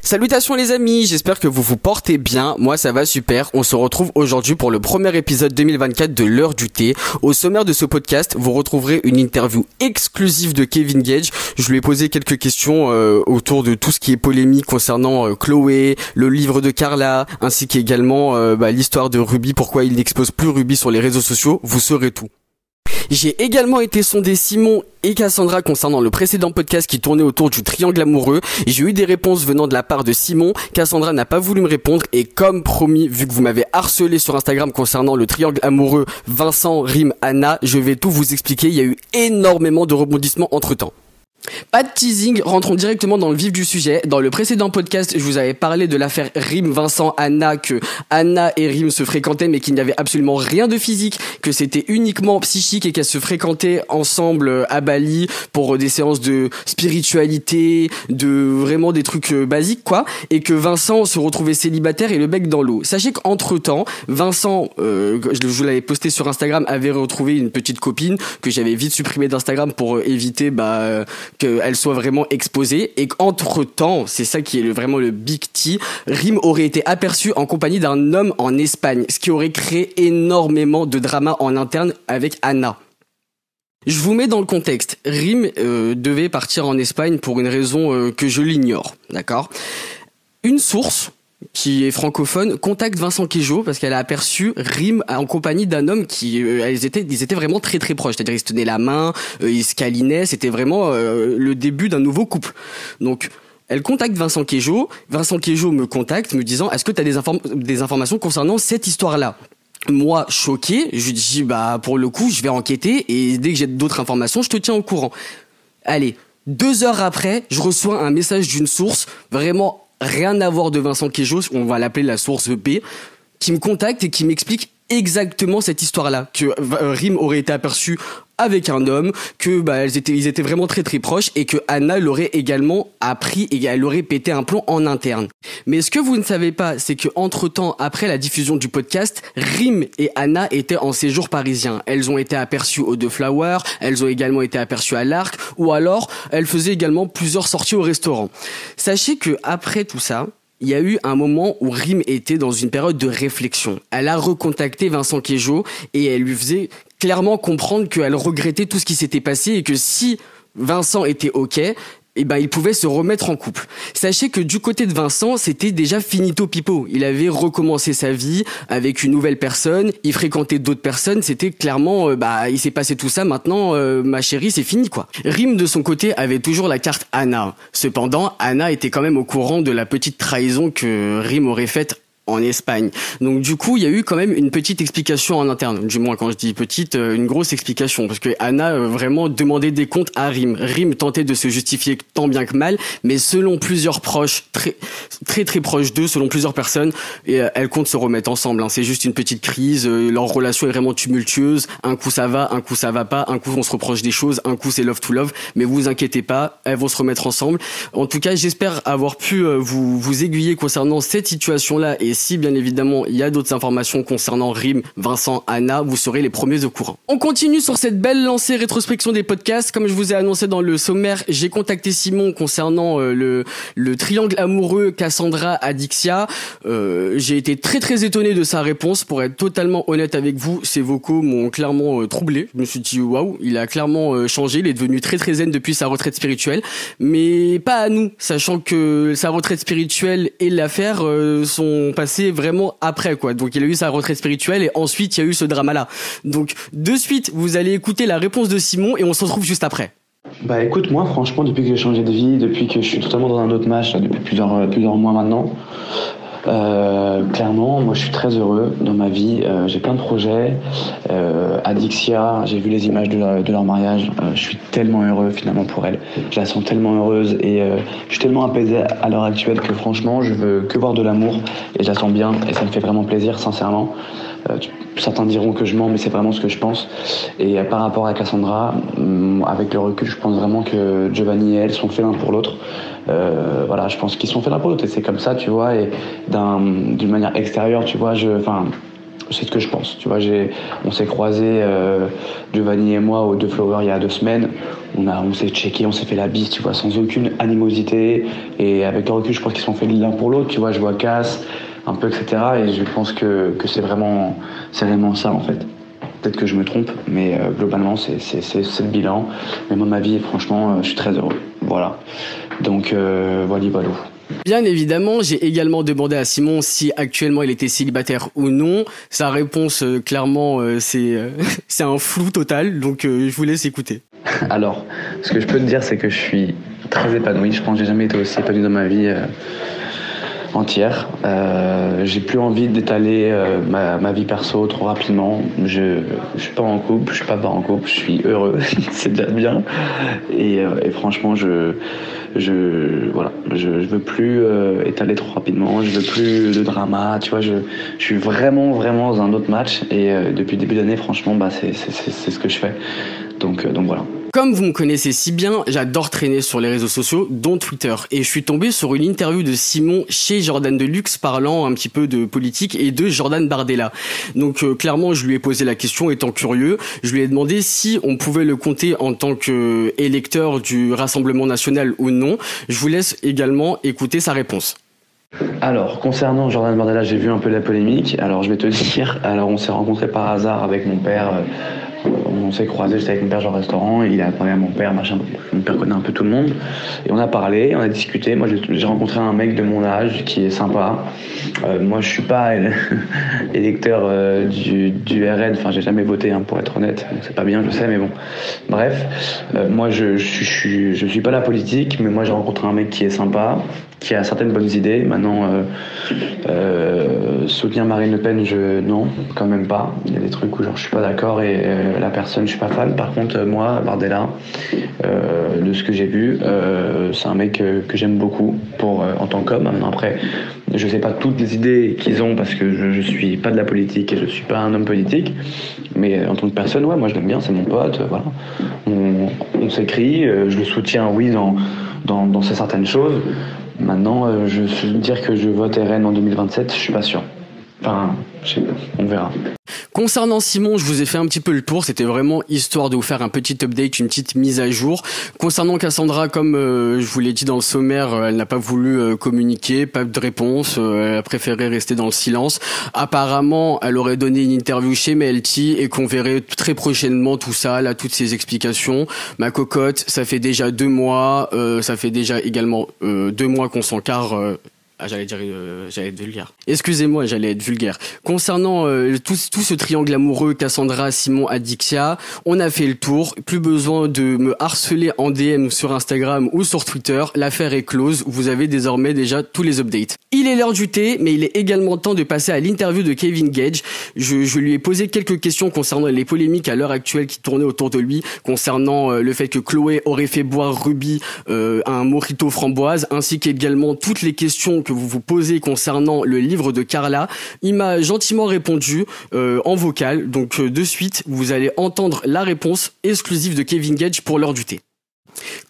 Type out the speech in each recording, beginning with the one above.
Salutations les amis, j'espère que vous vous portez bien, moi ça va super, on se retrouve aujourd'hui pour le premier épisode 2024 de l'heure du thé. Au sommaire de ce podcast, vous retrouverez une interview exclusive de Kevin Gage, je lui ai posé quelques questions euh, autour de tout ce qui est polémique concernant euh, Chloé, le livre de Carla, ainsi qu'également euh, bah, l'histoire de Ruby, pourquoi il n'expose plus Ruby sur les réseaux sociaux, vous saurez tout. J'ai également été sondé Simon et Cassandra concernant le précédent podcast qui tournait autour du triangle amoureux. J'ai eu des réponses venant de la part de Simon. Cassandra n'a pas voulu me répondre et comme promis, vu que vous m'avez harcelé sur Instagram concernant le triangle amoureux Vincent, Rim, Anna, je vais tout vous expliquer. Il y a eu énormément de rebondissements entre temps. Pas de teasing, rentrons directement dans le vif du sujet. Dans le précédent podcast, je vous avais parlé de l'affaire Rim Vincent Anna, que Anna et Rim se fréquentaient mais qu'il n'y avait absolument rien de physique, que c'était uniquement psychique et qu'elles se fréquentaient ensemble euh, à Bali pour des séances de spiritualité, de vraiment des trucs euh, basiques quoi, et que Vincent se retrouvait célibataire et le bec dans l'eau. Sachez qu'entre temps, Vincent, euh, je vous l'avais posté sur Instagram, avait retrouvé une petite copine que j'avais vite supprimée d'Instagram pour éviter bah qu'elle soit vraiment exposée et qu'entre temps, c'est ça qui est vraiment le big T, Rim aurait été aperçu en compagnie d'un homme en Espagne, ce qui aurait créé énormément de drama en interne avec Anna. Je vous mets dans le contexte. Rim euh, devait partir en Espagne pour une raison euh, que je l'ignore, d'accord? Une source qui est francophone, contacte Vincent Quejo parce qu'elle a aperçu Rim en compagnie d'un homme qui euh, ils étaient ils étaient vraiment très très proches, c'est-à-dire ils se tenaient la main, euh, ils se câlinaient, c'était vraiment euh, le début d'un nouveau couple. Donc elle contacte Vincent Quejo, Vincent Quejo me contacte me disant "Est-ce que tu as des, des informations concernant cette histoire-là? Moi, choqué, je lui dis bah pour le coup, je vais enquêter et dès que j'ai d'autres informations, je te tiens au courant. Allez, deux heures après, je reçois un message d'une source vraiment rien à voir de Vincent Quejos, on va l'appeler la source B, qui me contacte et qui m'explique exactement cette histoire-là, que euh, Rim aurait été aperçu avec un homme, que bah, elles étaient, ils étaient vraiment très très proches et que Anna l'aurait également appris et elle aurait pété un plomb en interne. Mais ce que vous ne savez pas, c'est que entre temps, après la diffusion du podcast, Rim et Anna étaient en séjour parisien. Elles ont été aperçues au The Flower, elles ont également été aperçues à l'Arc, ou alors elles faisaient également plusieurs sorties au restaurant. Sachez que après tout ça, il y a eu un moment où Rim était dans une période de réflexion. Elle a recontacté Vincent Quejo et elle lui faisait clairement comprendre qu'elle regrettait tout ce qui s'était passé et que si Vincent était ok, eh ben il pouvait se remettre en couple. Sachez que du côté de Vincent, c'était déjà finito pipo. Il avait recommencé sa vie avec une nouvelle personne, il fréquentait d'autres personnes, c'était clairement euh, bah il s'est passé tout ça maintenant euh, ma chérie, c'est fini quoi. Rim de son côté avait toujours la carte Anna. Cependant, Anna était quand même au courant de la petite trahison que Rim aurait faite en Espagne. Donc du coup, il y a eu quand même une petite explication en interne. Du moins, quand je dis petite, euh, une grosse explication, parce que Anna euh, vraiment demandait des comptes à Rim. Rim tentait de se justifier tant bien que mal, mais selon plusieurs proches, très très très proches d'eux, selon plusieurs personnes, et euh, elles comptent se remettre ensemble. Hein. C'est juste une petite crise. leur relation est vraiment tumultueuse. Un coup ça va, un coup ça va pas. Un coup on se reproche des choses, un coup c'est love to love. Mais vous inquiétez pas, elles vont se remettre ensemble. En tout cas, j'espère avoir pu vous vous aiguiller concernant cette situation-là et si bien évidemment il y a d'autres informations concernant Rim, Vincent, Anna, vous serez les premiers au courant. On continue sur cette belle lancée rétrospection des podcasts. Comme je vous ai annoncé dans le sommaire, j'ai contacté Simon concernant euh, le, le triangle amoureux Cassandra Adixia. Euh, j'ai été très très étonné de sa réponse. Pour être totalement honnête avec vous, ses vocaux m'ont clairement euh, troublé. Je me suis dit waouh, il a clairement changé. Il est devenu très très zen depuis sa retraite spirituelle, mais pas à nous, sachant que sa retraite spirituelle et l'affaire sont passées vraiment après quoi. Donc il a eu sa retraite spirituelle et ensuite il y a eu ce drama là. Donc de suite, vous allez écouter la réponse de Simon et on se retrouve juste après. Bah écoute, moi franchement, depuis que j'ai changé de vie, depuis que je suis totalement dans un autre match, depuis plusieurs, plusieurs mois maintenant, euh, clairement, moi je suis très heureux dans ma vie. Euh, j'ai plein de projets. Euh, Adixia, j'ai vu les images de, leur, mariage. Euh, je suis tellement heureux finalement pour elle. Je la sens tellement heureuse et je suis tellement apaisé à l'heure actuelle que franchement, je veux que voir de l'amour et je la sens bien et ça me fait vraiment plaisir, sincèrement. Certains diront que je mens, mais c'est vraiment ce que je pense. Et par rapport à Cassandra, mm, avec le recul, je pense vraiment que Giovanni et elle sont faits l'un pour l'autre. Euh, voilà, je pense qu'ils sont faits l'un pour l'autre et c'est comme ça, tu vois. Et d'une manière extérieure, tu vois, je, enfin, C'est ce que je pense. Tu vois, on s'est croisés, euh, Giovanni et moi, au deux Flower il y a deux semaines. On, on s'est checké, on s'est fait la bise, tu vois, sans aucune animosité. Et avec le recul, je pense qu'ils sont faits l'un pour l'autre. Tu vois, je vois Cass, un peu, etc. Et je pense que, que c'est vraiment, vraiment ça, en fait. Peut-être que je me trompe, mais euh, globalement, c'est, le bilan. Mais moi, ma vie, franchement, euh, je suis très heureux. Voilà. Donc, euh, voilà, voilà. Bien évidemment, j'ai également demandé à Simon si actuellement il était célibataire ou non. Sa réponse, euh, clairement, euh, c'est euh, c'est un flou total. Donc, je vous laisse écouter. Alors, ce que je peux te dire, c'est que je suis très épanoui. Je pense que j'ai jamais été aussi épanoui dans ma vie entière. Euh, j'ai plus envie d'étaler euh, ma, ma, vie perso trop rapidement. Je, je suis pas en couple, je suis pas pas en couple, je suis heureux, c'est déjà bien. Et, euh, et, franchement, je, je, voilà, je, veux plus étaler trop rapidement, je veux plus de drama, tu vois, je, je suis vraiment, vraiment dans un autre match. Et depuis le début d'année, franchement, bah, c'est ce que je fais. Donc, donc voilà. Comme vous me connaissez si bien, j'adore traîner sur les réseaux sociaux, dont Twitter. Et je suis tombé sur une interview de Simon chez Jordan Deluxe parlant un petit peu de politique et de Jordan Bardella. Donc euh, clairement, je lui ai posé la question étant curieux. Je lui ai demandé si on pouvait le compter en tant qu'électeur du Rassemblement national ou non. Je vous laisse également écouter sa réponse. Alors, concernant Jordan Bardella, j'ai vu un peu la polémique. Alors, je vais te dire, alors on s'est rencontrés par hasard avec mon père. On s'est croisés, j'étais avec mon père dans le restaurant, il a parlé à mon père, machin. Mon père connaît un peu tout le monde. Et on a parlé, on a discuté. Moi, j'ai rencontré un mec de mon âge qui est sympa. Euh, moi, je suis pas électeur euh, du, du, RN, enfin, j'ai jamais voté, hein, pour être honnête. C'est pas bien, je sais, mais bon. Bref, euh, moi, je, je, je, je suis pas la politique, mais moi, j'ai rencontré un mec qui est sympa, qui a certaines bonnes idées. Maintenant, euh, euh, soutenir Marine Le Pen, je non, quand même pas. Il y a des trucs où genre je suis pas d'accord et euh, la personne, je suis pas fan. Par contre, moi, Bardella, de ce que j'ai vu, c'est un mec que j'aime beaucoup pour en tant qu'homme. Après, je sais pas toutes les idées qu'ils ont parce que je, je suis pas de la politique et je suis pas un homme politique. Mais en tant que personne, ouais, moi je l'aime bien, c'est mon pote. Voilà, on, on s'écrit, je le soutiens, oui, dans dans, dans certaines choses. Maintenant, euh, je dire que je vote RN en 2027, je suis pas sûr. On verra. Concernant Simon, je vous ai fait un petit peu le tour. C'était vraiment histoire de vous faire un petit update, une petite mise à jour. Concernant Cassandra, comme euh, je vous l'ai dit dans le sommaire, euh, elle n'a pas voulu euh, communiquer, pas de réponse. Euh, elle a préféré rester dans le silence. Apparemment, elle aurait donné une interview chez Melty et qu'on verrait très prochainement tout ça, là, toutes ces explications. Ma cocotte, ça fait déjà deux mois. Euh, ça fait déjà également deux mois qu'on s'encarre ah, j'allais dire, euh, j'allais être vulgaire. Excusez-moi, j'allais être vulgaire. Concernant euh, tout, ce triangle amoureux, Cassandra, Simon, Adixia, on a fait le tour. Plus besoin de me harceler en DM sur Instagram ou sur Twitter. L'affaire est close. Vous avez désormais déjà tous les updates. Il est l'heure du thé, mais il est également temps de passer à l'interview de Kevin Gage. Je, lui ai posé quelques questions concernant les polémiques à l'heure actuelle qui tournaient autour de lui, concernant euh, le fait que Chloé aurait fait boire Ruby euh, un mojito framboise, ainsi qu'également toutes les questions que vous vous posez concernant le livre de Carla. Il m'a gentiment répondu euh, en vocal. Donc euh, de suite, vous allez entendre la réponse exclusive de Kevin Gage pour l'heure du thé.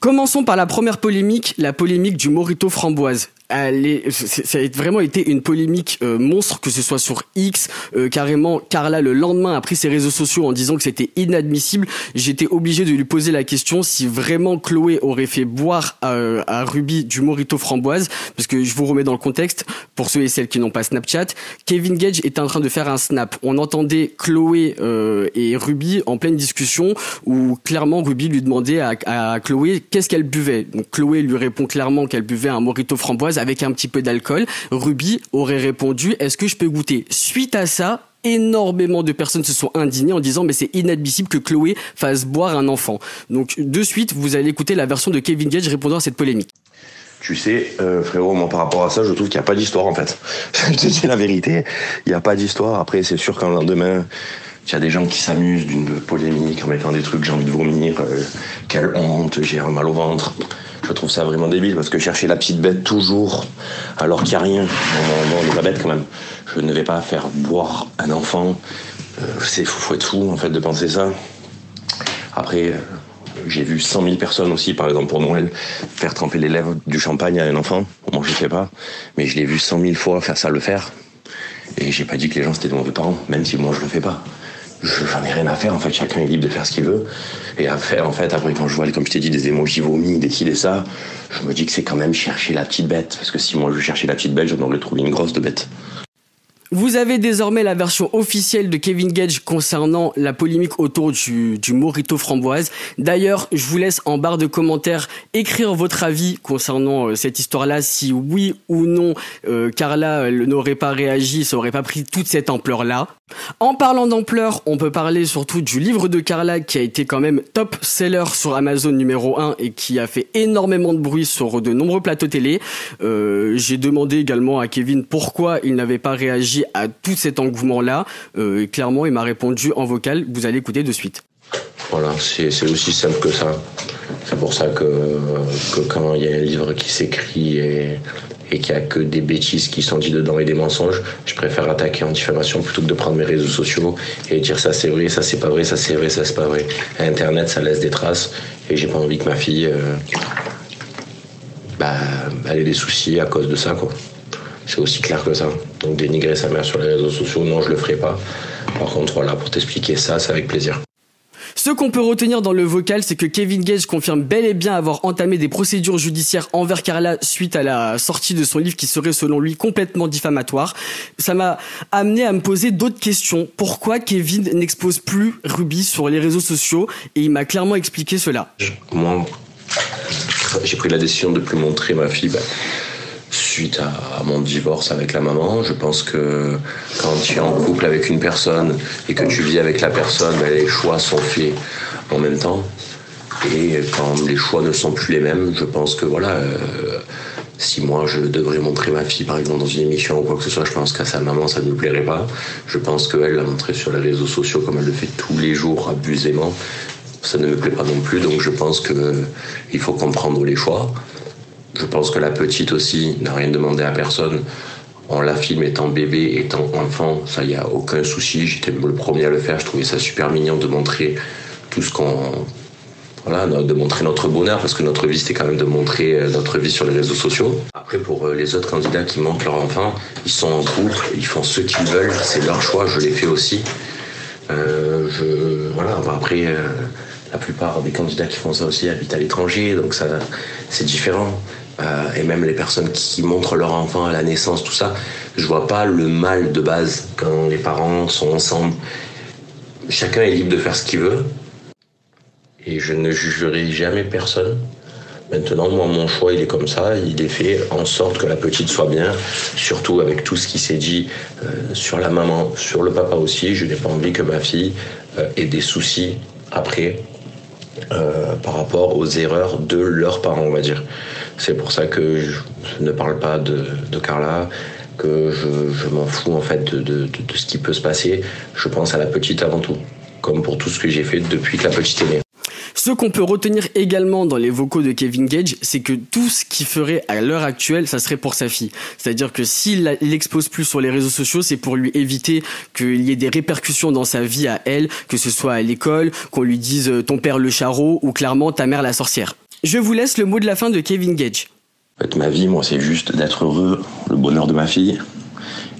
Commençons par la première polémique, la polémique du Morito framboise elle ça a vraiment été une polémique euh, monstre, que ce soit sur X, euh, carrément. Carla le lendemain a pris ses réseaux sociaux en disant que c'était inadmissible. J'étais obligé de lui poser la question si vraiment Chloé aurait fait boire à, à Ruby du Morito framboise, parce que je vous remets dans le contexte pour ceux et celles qui n'ont pas Snapchat. Kevin Gage était en train de faire un snap. On entendait Chloé euh, et Ruby en pleine discussion où clairement Ruby lui demandait à, à Chloé qu'est-ce qu'elle buvait. Donc Chloé lui répond clairement qu'elle buvait un Morito framboise avec un petit peu d'alcool. Ruby aurait répondu Est-ce que je peux goûter? Suite à ça, énormément de personnes se sont indignées en disant mais c'est inadmissible que Chloé fasse boire un enfant. Donc de suite, vous allez écouter la version de Kevin Gage répondant à cette polémique. Tu sais, euh, frérot, moi par rapport à ça, je trouve qu'il n'y a pas d'histoire en fait. je te dis la vérité, il n'y a pas d'histoire. Après, c'est sûr qu'un lendemain, il y a des gens qui s'amusent d'une polémique en mettant des trucs, j'ai envie de vomir, euh, quelle honte, j'ai un mal au ventre. Je trouve ça vraiment débile parce que chercher la petite bête toujours, alors qu'il n'y a rien dans, la bête quand même. Je ne vais pas faire boire un enfant. Euh, c'est fou, faut être fou en fait de penser ça. Après, euh, j'ai vu 100 000 personnes aussi, par exemple pour Noël, faire tremper les lèvres du champagne à un enfant. Moi, je ne fais pas, mais je l'ai vu 100 000 fois faire ça le faire. Et j'ai pas dit que les gens c'était de mauvais parents, même si moi je le fais pas. Je- J'en ai rien à faire en fait, chacun est libre de faire ce qu'il veut. Et à faire en fait, après quand je vois, comme je t'ai dit, des émojis vomis, des ci, ça, je me dis que c'est quand même chercher la petite bête. Parce que si moi je cherchais la petite bête, j'en aurais trouvé une grosse de bête. Vous avez désormais la version officielle de Kevin Gage concernant la polémique autour du, du Morito framboise. D'ailleurs, je vous laisse en barre de commentaires écrire votre avis concernant euh, cette histoire-là, si oui ou non euh, Carla euh, n'aurait pas réagi, ça aurait pas pris toute cette ampleur-là. En parlant d'ampleur, on peut parler surtout du livre de Carla qui a été quand même top seller sur Amazon numéro 1 et qui a fait énormément de bruit sur de nombreux plateaux télé. Euh, J'ai demandé également à Kevin pourquoi il n'avait pas réagi à tout cet engouement-là. Euh, clairement, il m'a répondu en vocal. Vous allez écouter de suite. Voilà, c'est aussi simple que ça. C'est pour ça que, que quand il y a un livre qui s'écrit et, et qu'il n'y a que des bêtises qui sont dites dedans et des mensonges, je préfère attaquer en diffamation plutôt que de prendre mes réseaux sociaux et dire ça c'est vrai, ça c'est pas vrai, ça c'est vrai, ça c'est pas vrai. Internet, ça laisse des traces et j'ai pas envie que ma fille euh, bah, elle ait des soucis à cause de ça. quoi. C'est aussi clair que ça. Donc dénigrer sa mère sur les réseaux sociaux, non, je le ferai pas. Par contre, voilà, pour t'expliquer ça, c'est avec plaisir. Ce qu'on peut retenir dans le vocal, c'est que Kevin Gage confirme bel et bien avoir entamé des procédures judiciaires envers Carla suite à la sortie de son livre qui serait selon lui complètement diffamatoire. Ça m'a amené à me poser d'autres questions. Pourquoi Kevin n'expose plus Ruby sur les réseaux sociaux? Et il m'a clairement expliqué cela. Moi, j'ai pris la décision de plus montrer ma fille bah, suite à, mon divorce avec la maman. Je pense que quand tu es en couple avec une personne et que tu vis avec la personne, bah, les choix sont faits en même temps. Et quand les choix ne sont plus les mêmes, je pense que voilà, euh, si moi je devrais montrer ma fille par exemple dans une émission ou quoi que ce soit, je pense qu'à sa maman ça ne me plairait pas. Je pense qu'elle l'a montré sur les réseaux sociaux comme elle le fait tous les jours abusément. Ça ne me plaît pas non plus, donc je pense que euh, faut comprendre les choix. Je pense que la petite aussi n'a rien demandé à personne. On la filme étant bébé, étant enfant, ça y a aucun souci. J'étais le premier à le faire. Je trouvais ça super mignon de montrer tout ce qu'on voilà, de montrer notre bonheur, parce que notre vie, c'était quand même de montrer euh, notre vie sur les réseaux sociaux. Après, pour euh, les autres candidats qui montrent leur enfant, ils sont en couple, ils font ce qu'ils veulent, c'est leur choix, je l'ai fait aussi. Euh, voilà, après, la plupart des candidats qui font ça aussi habitent à l'étranger, donc ça, c'est différent. Euh, et même les personnes qui montrent leur enfant à la naissance, tout ça, je vois pas le mal de base quand les parents sont ensemble. Chacun est libre de faire ce qu'il veut et je ne jugerai jamais personne. Maintenant, moi, mon choix, il est comme ça. Il est fait en sorte que la petite soit bien, surtout avec tout ce qui s'est dit euh, sur la maman, sur le papa aussi. Je n'ai pas envie que ma fille euh, ait des soucis après euh, par rapport aux erreurs de leurs parents, on va dire. C'est pour ça que je ne parle pas de, de Carla, que je, je m'en fous en fait de, de- de- ce qui peut se passer. Je pense à la petite avant tout, comme pour tout ce que j'ai fait depuis que la petite est née. Ce qu'on peut retenir également dans les vocaux de Kevin Gage, c'est que tout ce qu'il ferait à l'heure actuelle, ça serait pour sa fille. C'est-à-dire que s'il l'expose plus sur les réseaux sociaux, c'est pour lui éviter qu'il y ait des répercussions dans sa vie à elle, que ce soit à l'école, qu'on lui dise euh, ton père le charreau ou clairement ta mère la sorcière. Je vous laisse le mot de la fin de Kevin Gage. Ma vie, moi, c'est juste d'être heureux, le bonheur de ma fille.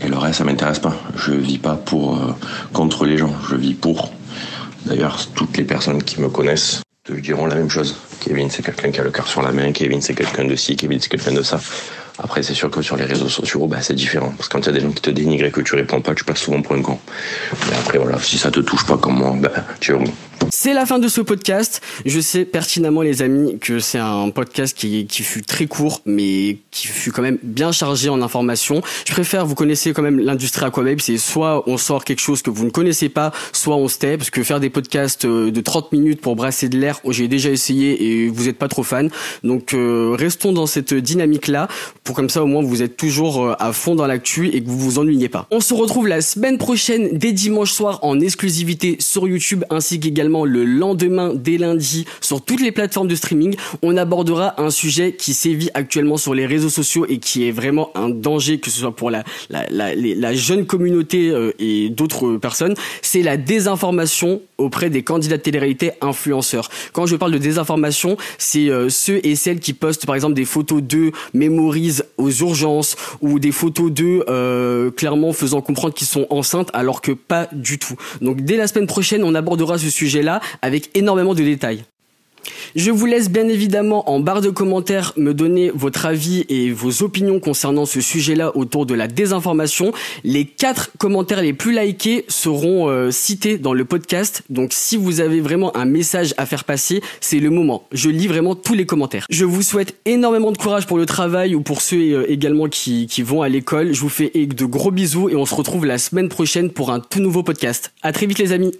Et le reste, ça m'intéresse pas. Je vis pas pour euh, contre les gens. Je vis pour. D'ailleurs, toutes les personnes qui me connaissent te diront la même chose. Kevin, c'est quelqu'un qui a le cœur sur la main. Kevin, c'est quelqu'un de ci. Kevin, c'est quelqu'un de ça. Après, c'est sûr que sur les réseaux sociaux, bah, c'est différent. Parce que quand il y a des gens qui te dénigrent et que tu réponds pas, tu passes souvent pour un con. Mais après, voilà, si ça te touche pas comme moi, bah, tu. C'est la fin de ce podcast. Je sais pertinemment, les amis, que c'est un podcast qui, qui fut très court, mais qui fut quand même bien chargé en informations. Je préfère, vous connaissez quand même l'industrie Aquababe, c'est soit on sort quelque chose que vous ne connaissez pas, soit on tait, parce que faire des podcasts euh, de 30 minutes pour brasser de l'air, j'ai déjà essayé et vous n'êtes pas trop fan. Donc euh, restons dans cette dynamique-là, pour comme ça au moins vous êtes toujours euh, à fond dans l'actu et que vous vous ennuyez pas. On se retrouve la semaine prochaine, dès dimanche soir, en exclusivité sur YouTube, ainsi qu'également le lendemain dès lundi sur toutes les plateformes de streaming. On abordera un sujet qui sévit actuellement sur les réseaux sociaux et qui est vraiment un danger, que ce soit pour la, jeune communauté euh, et d'autres personnes. C'est la désinformation auprès des candidats de télé-réalité influenceurs. Quand je parle de désinformation, c'est euh, ceux et celles qui postent par exemple des photos d'eux mémorisent aux urgences ou des photos d'eux euh, clairement faisant comprendre qu'ils sont enceintes alors que pas du tout. Donc dès la semaine prochaine, on abordera ce sujet-là avec énormément de détails. Je vous laisse bien évidemment en barre de commentaires me donner votre avis et vos opinions concernant ce sujet-là autour de la désinformation. Les quatre commentaires les plus likés seront euh, cités dans le podcast. Donc si vous avez vraiment un message à faire passer, c'est le moment. Je lis vraiment tous les commentaires. Je vous souhaite énormément de courage pour le travail ou pour ceux euh, également qui, qui vont à l'école. Je vous fais de gros bisous et on se retrouve la semaine prochaine pour un tout nouveau podcast. À très vite les amis.